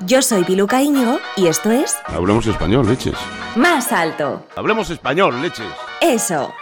Yo soy Piluca Íñigo y esto es Hablemos español, leches. Más Alto. Hablemos español, leches. Eso.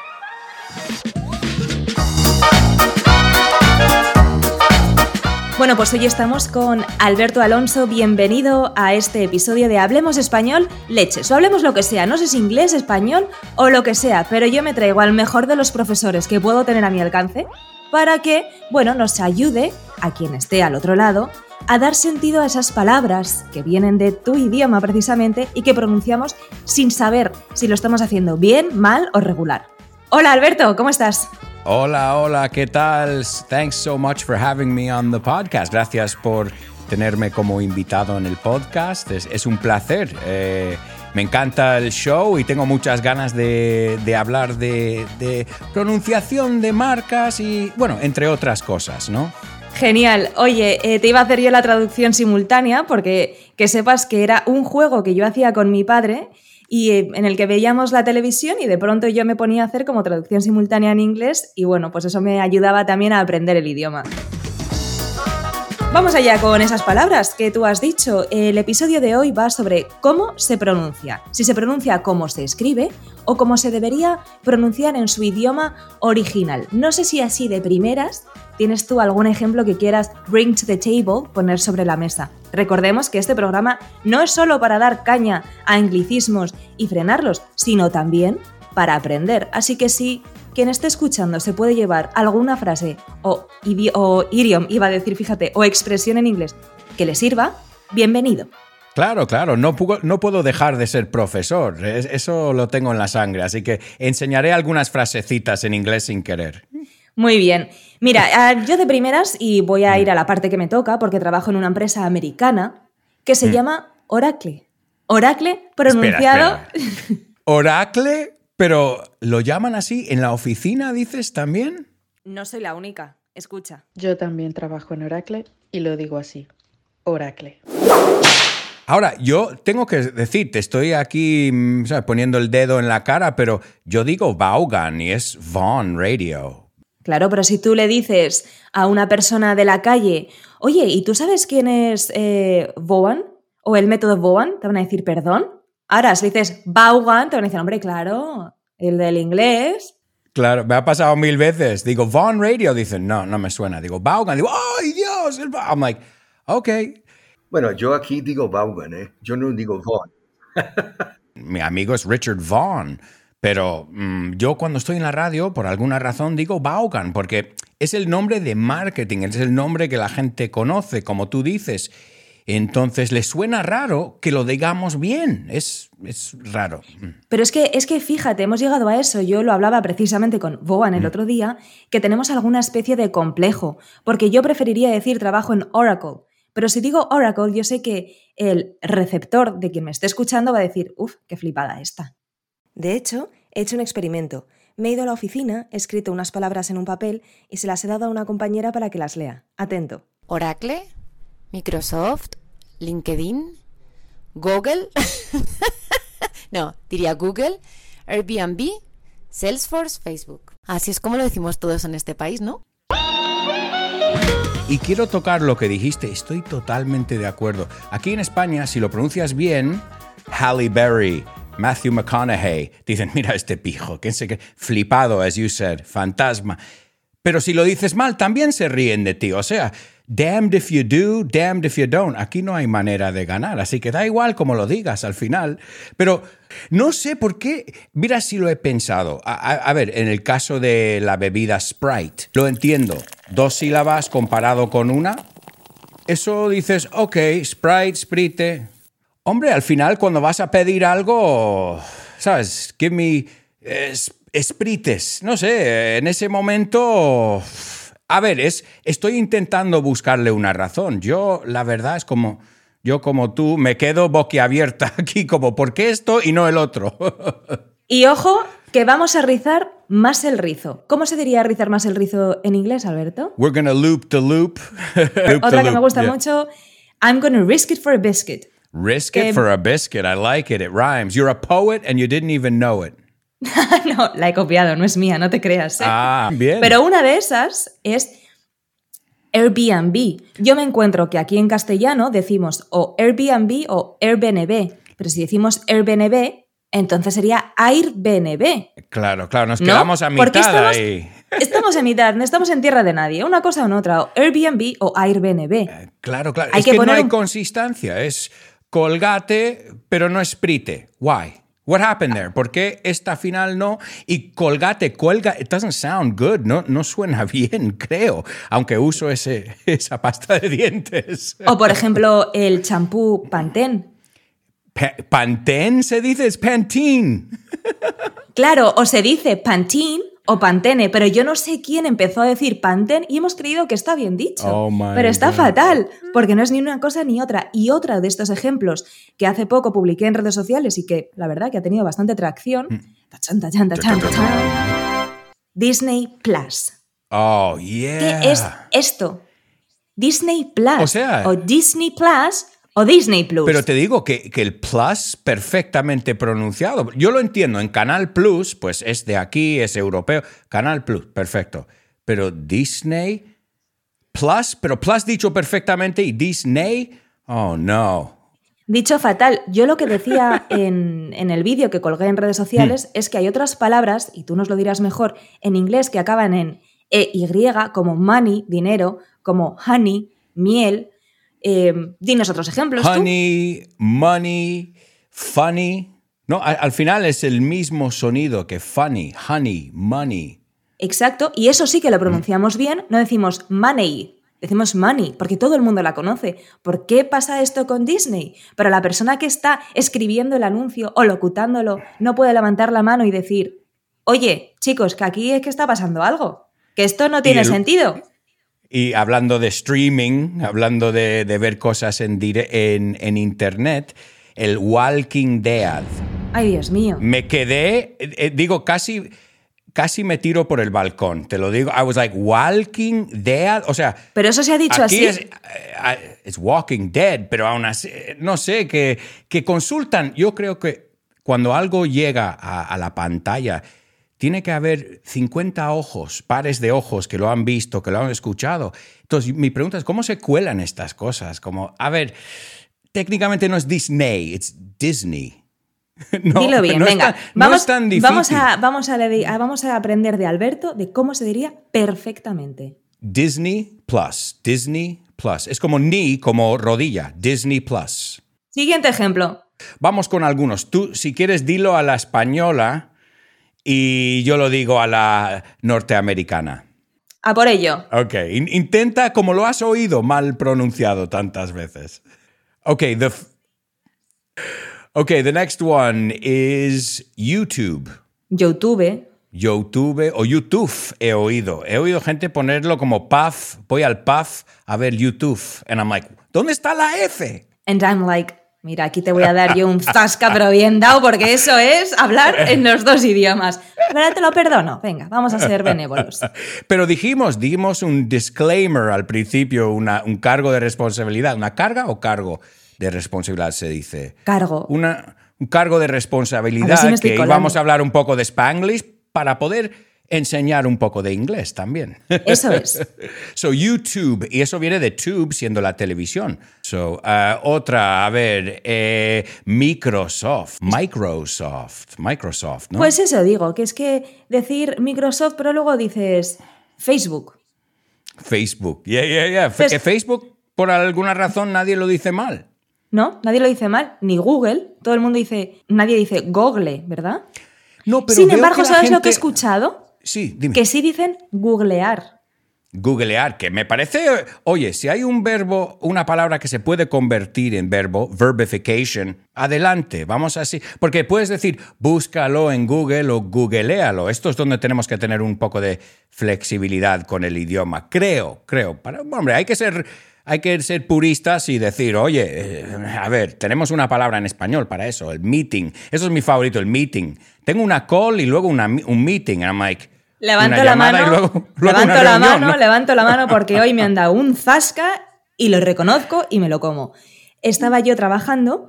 Bueno, pues hoy estamos con Alberto Alonso. Bienvenido a este episodio de Hablemos Español, leches, o hablemos lo que sea, no sé si inglés, español o lo que sea, pero yo me traigo al mejor de los profesores que puedo tener a mi alcance para que, bueno, nos ayude a quien esté al otro lado a dar sentido a esas palabras que vienen de tu idioma precisamente y que pronunciamos sin saber si lo estamos haciendo bien, mal o regular. Hola Alberto, ¿cómo estás? Hola, hola, ¿qué tal? Thanks so much for having me on the podcast. Gracias por tenerme como invitado en el podcast. Es, un placer. Eh, me encanta el show y tengo muchas ganas de, de hablar de, de, pronunciación de marcas y, bueno, entre otras cosas, ¿no? Genial. Oye, eh, te iba a hacer yo la traducción simultánea porque que sepas que era un juego que yo hacía con mi padre y eh, en el que veíamos la televisión y de pronto yo me ponía a hacer como traducción simultánea en inglés y bueno, pues eso me ayudaba también a aprender el idioma. Vamos allá con esas palabras que tú has dicho. El episodio de hoy va sobre cómo se pronuncia, si se pronuncia como se escribe o cómo se debería pronunciar en su idioma original. No sé si así de primeras tienes tú algún ejemplo que quieras bring to the table, poner sobre la mesa. Recordemos que este programa no es solo para dar caña a anglicismos y frenarlos, sino también para aprender. Así que si quien esté escuchando se puede llevar alguna frase o, o iba a decir, fíjate, o expresión en inglés que le sirva, bienvenido. Claro, claro, no, no, puedo dejar de ser profesor, eso lo tengo en la sangre, así que enseñaré algunas frasecitas en inglés sin querer. Muy bien. Mira, ah, yo de primeras, y voy a ir a la parte que me toca, porque trabajo en una empresa americana que se mm. llama Oracle. Oracle pronunciado... ¿Oracle? Pero ¿lo llaman así en la oficina, dices también? No soy la única. Escucha. Yo también trabajo en Oracle y lo digo así. Oracle. Ahora, yo tengo que decir, te estoy aquí mm, poniendo el dedo en la cara, pero yo digo Vaughan y es Vaughn Radio. Claro, pero si tú le dices a una persona de la calle, oye, ¿y tú sabes quién es eh, Vaughan? ¿O el método Vaughan? Te van a decir, perdón. Ahora, si le dices Vaughan, te van a decir, hombre, claro, el del inglés. Claro, me ha pasado mil veces. Digo, Vaughn Radio. Dicen, no, no me suena. Digo, Vaughan. Digo, ¡ay, Dios! El I'm like, ok. Bueno, yo aquí digo Vaughan, ¿eh? Yo no digo Vaughn. Mi amigo es Richard Vaughn. Pero mmm, yo cuando estoy en la radio, por alguna razón digo Vaughan, porque es el nombre de marketing, es el nombre que la gente conoce, como tú dices. Entonces le suena raro que lo digamos bien, es, es raro. Pero es que, es que fíjate, hemos llegado a eso, yo lo hablaba precisamente con Boan el mm. otro día, que tenemos alguna especie de complejo, porque yo preferiría decir trabajo en Oracle, pero si digo Oracle, yo sé que el receptor de quien me esté escuchando va a decir, uff, qué flipada esta. De hecho, he hecho un experimento. Me he ido a la oficina, he escrito unas palabras en un papel y se las he dado a una compañera para que las lea. Atento. Oracle. Microsoft, LinkedIn, Google, no, diría Google, Airbnb, Salesforce, Facebook. Así es como lo decimos todos en este país, ¿no? Y quiero tocar lo que dijiste, estoy totalmente de acuerdo. Aquí en España, si lo pronuncias bien, Halle Berry, Matthew McConaughey, dicen, mira este pijo, que se flipado, as you said, fantasma. Pero si lo dices mal, también se ríen de ti. O sea, damned if you do, damned if you don't. Aquí no hay manera de ganar, así que da igual como lo digas al final. Pero no sé por qué, mira si lo he pensado. A, ver, en el caso de la bebida Sprite, lo entiendo. Dos sílabas comparado con una. Eso dices, ok, Sprite, Sprite. Hombre, al final cuando vas a pedir algo, ¿sabes? Give me eh, Sprites. No sé, en ese momento a ver, es, estoy intentando buscarle una razón. Yo, la verdad, es como, yo como tú, me quedo boquiabierta aquí, como, ¿por qué esto y no el otro? y ojo, que vamos a rizar más el rizo. ¿Cómo se diría rizar más el rizo en inglés, Alberto? We're gonna loop the loop. Otra que me gusta mucho, I'm gonna risk it for a biscuit. Risk it for a biscuit. I like it. It rhymes. You're a poet and you didn't even know it. no, la he copiado, no es mía, no te creas. ¿eh? Ah, bien. Pero una de esas es Airbnb. Yo me encuentro que aquí en castellano decimos o Airbnb o Airbnb, pero si decimos Airbnb, entonces sería Airbnb. Claro, claro, nos ¿No? quedamos a mitad estamos- ahí. Estamos en mitad, no estamos en tierra de nadie, una cosa o en otra, o Airbnb o Airbnb. Claro, claro. Hay es que que, no poner hay un- consistencia. Es colgate, pero no sprite. Why? What happened there? ¿Por qué esta final no? Y colgate, cuelga, it doesn't sound good. No, no suena bien, creo. Aunque uso ese, esa pasta de dientes. O por ejemplo, el champú Pantene. Pa- Pantene se dice, es Pantene. Claro, o se dice Pantene o Pantene, pero yo no sé quién empezó a decir Pantene y hemos creído que está bien dicho. Oh pero está God. fatal, porque no es ni una cosa ni otra. Y otra de estos ejemplos que hace poco publiqué en redes sociales y que la verdad que ha tenido bastante tracción. tachan, Disney Plus. Oh, yeah. ¿Qué es esto? Disney Plus. O sea- o Disney Plus o Disney Plus. Pero te digo que, que el plus perfectamente pronunciado. Yo lo entiendo. En Canal Plus, pues es de aquí, es europeo. Canal Plus, perfecto. Pero Disney Plus, pero Plus dicho perfectamente y Disney, oh no. Dicho fatal, yo lo que decía en, en el vídeo que colgué en redes sociales es que hay otras palabras, y tú nos lo dirás mejor, en inglés que acaban en EY, como money, dinero, como honey, miel. Eh, dinos otros ejemplos. tú. Honey, money, funny. No, al, al final es el mismo sonido que funny, honey, money. Exacto, y eso sí que lo pronunciamos bien, no decimos money, decimos money, porque todo el mundo la conoce. ¿Por qué pasa esto con Disney? Pero la persona que está escribiendo el anuncio o locutándolo no puede levantar la mano y decir, oye, chicos, que aquí es que está pasando algo, que esto no tiene el- sentido. Y hablando de streaming, hablando de, de ver cosas en, dire- en, en internet, el Walking Dead. Ay, Dios mío. Me quedé, eh, digo, casi, casi me tiro por el balcón. Te lo digo. I was like, Walking Dead. O sea, Pero eso se ha dicho aquí así. es, eh, Walking Dead, pero aún así, no sé, que, que consultan. Yo creo que cuando algo llega a, a la pantalla, tiene que haber 50 ojos, pares de ojos que lo han visto, que lo han escuchado. Entonces, mi pregunta es, ¿cómo se cuelan estas cosas? Como, a ver, técnicamente no es Disney, es Disney. No, Dilo bien, no es venga. no es tan difícil. vamos, a, vamos, a- vamos a aprender de Alberto de cómo se diría perfectamente. Disney Plus, Disney Plus. Es como ni, como rodilla, Disney Plus. Siguiente ejemplo. Vamos con algunos. Tú, si quieres, dilo a la española y yo lo digo a la norteamericana. A por ello. Ok, in- intenta como lo has oído mal pronunciado tantas veces. Ok, the, okay, the next one is YouTube. YouTube. YouTube o YouTube he oído. He oído gente ponerlo como puff. Voy al puff a ver YouTube. And I'm like, ¿dónde está la F? And I'm like, mira, aquí te voy a dar yo un zasca, pero bien dado, porque eso es hablar en los dos idiomas. Pero te lo perdono. Venga, vamos a ser benévolos. Pero dijimos, dimos un disclaimer al principio, una- un cargo de responsabilidad. ¿Una carga o cargo de responsabilidad se dice? Cargo. Una- un cargo de responsabilidad si que colando. íbamos a hablar un poco de Spanglish para poder enseñar un poco de inglés también. Eso es. So, YouTube, y eso viene de tube siendo la televisión. So, uh, otra, a ver, eh, Microsoft, Microsoft, Microsoft, ¿no? Pues eso digo, que es que decir Microsoft, pero luego dices Facebook. Facebook, yeah, yeah, yeah. Pues- que Facebook, por alguna razón, nadie lo dice mal. ¿No? Nadie lo dice mal, ni Google. Todo el mundo dice, nadie dice Google, ¿verdad? No, pero Sin embargo, ¿sabes lo que he escuchado? Sí, dime. Que sí dicen googlear. Googlear, que me parece, oye, si hay un verbo, una palabra que se puede convertir en verbo, verbification, adelante, vamos así, porque puedes decir, búscalo en Google o googlealo. Esto es donde tenemos que tener un poco de flexibilidad con el idioma. Creo, creo. Para, hombre, hay que ser, hay que ser puristas y decir, oye, eh, a ver, tenemos una palabra en español para eso, el meeting. Eso es mi favorito, el meeting. Tengo una call y luego una- un meeting, and I'm like, Levanto la mano, y luego- luego levanto la reunión, mano, ¿no? levanto la mano porque hoy me han dado un zasca y lo reconozco y me lo como. Estaba yo trabajando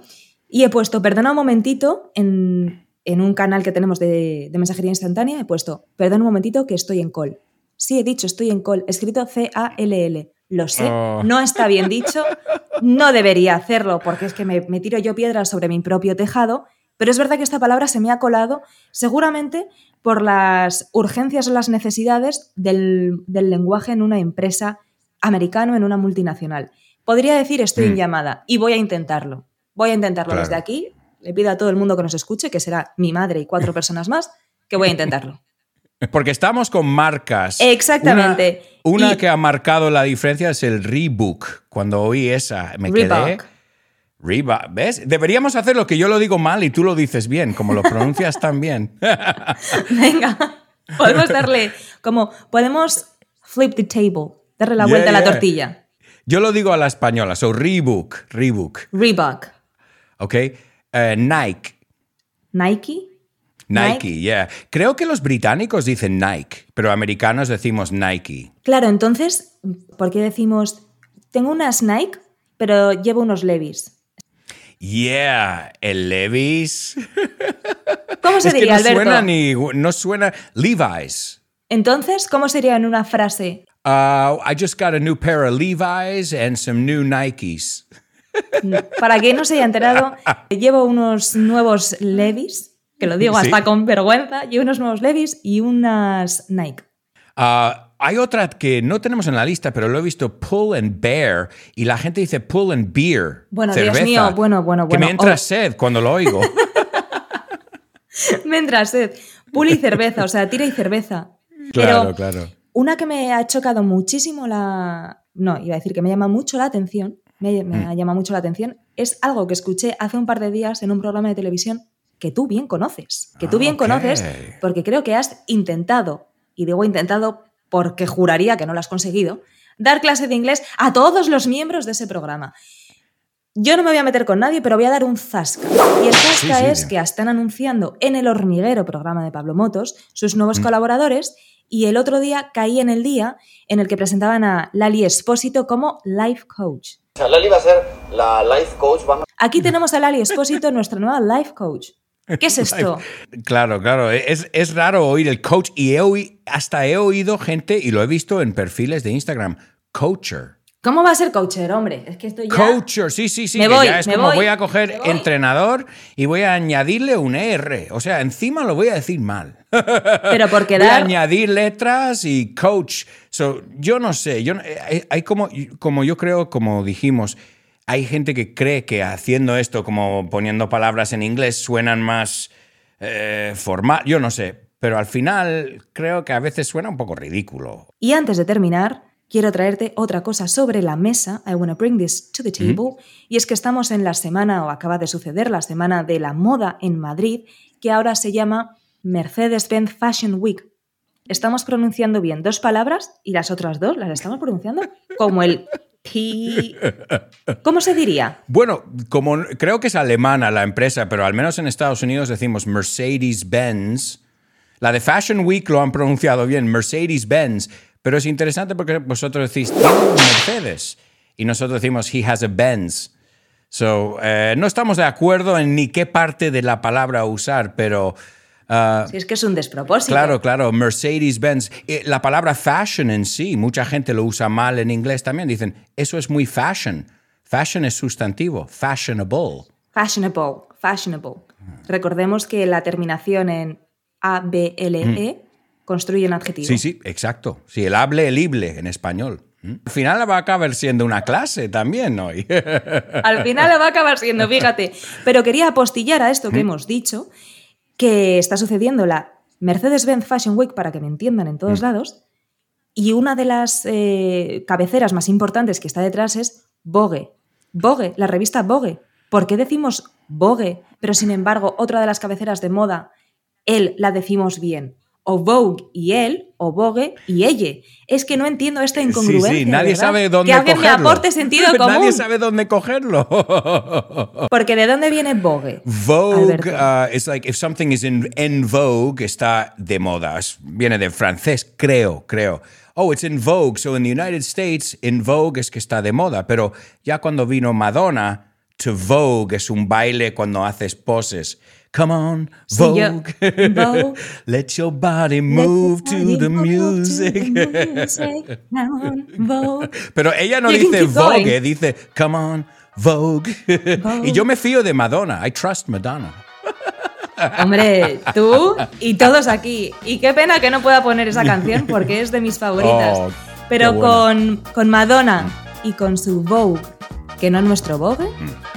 y he puesto, perdona un momentito, en, en un canal que tenemos de, de mensajería instantánea, he puesto, perdona un momentito que estoy en call. Sí, he dicho estoy en call, escrito C-A-L-L. Lo sé, Oh. no está bien dicho, no debería hacerlo porque es que me, me tiro yo piedras sobre mi propio tejado, pero es verdad que esta palabra se me ha colado seguramente por las urgencias o las necesidades del, del lenguaje en una empresa americano, en una multinacional. Podría decir estoy en Mm. llamada y voy a intentarlo. Voy a intentarlo Claro. desde aquí. Le pido a todo el mundo que nos escuche, que será mi madre y cuatro personas más, que voy a intentarlo. Porque estamos con marcas. Exactamente. Una, una Y- que ha marcado la diferencia es el Reebok. Cuando oí esa, me quedé. Reebok. ¿Ves? Deberíamos hacer lo que yo lo digo mal y tú lo dices bien, como lo pronuncias tan bien. Venga, podemos darle como podemos flip the table, darle la Yeah, vuelta a la tortilla. Yo lo digo a la española, so Reebok, Reebok, Reebok, ¿ok? Eh, Nike, Nike, Nike, yeah. Creo que los británicos dicen Nike, pero americanos decimos Nike. Claro, entonces, ¿por qué decimos tengo unas Nike, pero llevo unos Levis? Yeah, el Levis. ¿Cómo se es que diría, no Alberto? suena ni. No suena. Levi's. Entonces, ¿cómo sería en una frase? Uh, I just got a new pair of Levi's and some new Nikes. Para quien no se haya enterado, llevo unos nuevos Levis, que lo digo Sí. hasta con vergüenza, llevo unos nuevos Levis y unas Nike. Uh, hay otra que no tenemos en la lista, pero lo he visto Pull and Bear y la gente dice Pull and Beer. Bueno, Dios cerveza, mío, bueno, bueno, Que me bueno. entra Oh. sed cuando lo oigo. Mientras sed, puli y cerveza, o sea, tira y cerveza. claro, Pero claro. una que me ha chocado muchísimo la... No, iba a decir que me llama mucho la atención, me, me Mm. ha llamado mucho la atención, es algo que escuché hace un par de días en un programa de televisión que tú bien conoces, que tú Ah, bien conoces porque creo que has intentado, y digo intentado porque juraría que no lo has conseguido, dar clase de inglés a todos los miembros de ese programa. Yo no me voy a meter con nadie, pero voy a dar un zasca. Y el zasca sí, es ya. que están anunciando en el hormiguero programa de Pablo Motos sus nuevos Mm. colaboradores y el otro día caí en el día en el que presentaban a Lali Espósito como life coach. O sea, Lali va a ser la life coach. Vamos Aquí tenemos a Lali Espósito, nuestra nueva life coach. ¿Qué es esto? Claro, claro. Es, es raro oír el coach y he oí- hasta he oído gente, y lo he visto en perfiles de Instagram, coacher. ¿Cómo va a ser coacher, hombre? Es que estoy ya... Coacher, sí, sí, sí. Me voy, ya es me como voy, voy a coger voy. entrenador y voy a añadirle un R. O sea, encima lo voy a decir mal. Pero por Voy a quedar... añadir letras y coach. So, yo no sé, yo eh, hay como, como yo creo, como dijimos, hay gente que cree que haciendo esto, como poniendo palabras en inglés, suenan más eh, formal. Yo no sé, pero al final creo que a veces suena un poco ridículo. Y antes de terminar, quiero traerte otra cosa sobre la mesa. I wanna bring this to the table. Y es que estamos en la semana, o acaba de suceder, la semana de la moda en Madrid, que ahora se llama Mercedes-Benz Fashion Week. Estamos pronunciando bien dos palabras y las otras dos las estamos pronunciando como el ¿Cómo se diría? Bueno, como creo que es alemana la empresa, pero al menos en Estados Unidos decimos Mercedes-Benz. La de Fashion Week lo han pronunciado bien, Mercedes-Benz. Pero es interesante porque vosotros decís, tiene Mercedes. Y nosotros decimos, he has a Benz. So, eh, no estamos de acuerdo en ni qué parte de la palabra usar, pero ah, Si es que es un despropósito. Claro, claro, Mercedes-Benz. Eh, La palabra fashion en sí, mucha gente lo usa mal en inglés también. Dicen, eso es muy fashion. Fashion es sustantivo, fashionable. Fashionable, fashionable. Recordemos que la terminación en A-B-L-E construye un adjetivo. Mm. Sí, sí, exacto. Sí, el hable, el ible en español. ¿Mm? Al final va a acabar siendo una clase también hoy. Al final va a acabar siendo, fíjate. Pero quería apostillar a esto que hemos dicho, que está sucediendo la Mercedes-Benz Fashion Week, para que me entiendan en todos lados, y una de las eh, cabeceras más importantes que está detrás es Vogue. Vogue, la revista Vogue. ¿Por qué decimos Vogue, pero sin embargo otra de las cabeceras de moda, él la decimos bien? O Vogue y él, o Vogue y ella. Es que no entiendo esta incongruencia. sí, sí, nadie ¿verdad? sabe dónde Que alguien cogerlo. me aporte sentido común. Nadie sabe dónde cogerlo. Porque ¿de dónde viene Vogue? Vogue Alberto. uh, like if something is in, en vogue, está de moda. Es- Viene de francés, creo, creo. Oh, it's in vogue. So in the United States, in vogue es que está de moda. Pero ya cuando vino Madonna, to Vogue es un baile cuando haces poses. Come on, Sí, Vogue. Vogue. Let your body move to the music. Pero ella no dice going. Vogue, dice Come on, Vogue. y yo me fío de Madonna. I trust Madonna. Hombre, tú y todos aquí. Y qué pena que no pueda poner esa canción porque es de mis favoritas. Oh, Pero con, con Madonna y con su Vogue, que no nuestro Vogue,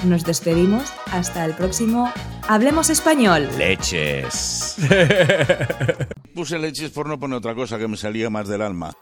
Mm. nos despedimos hasta el próximo Hablemos Español. Leches. Puse leches por no poner otra cosa que me salía más del alma.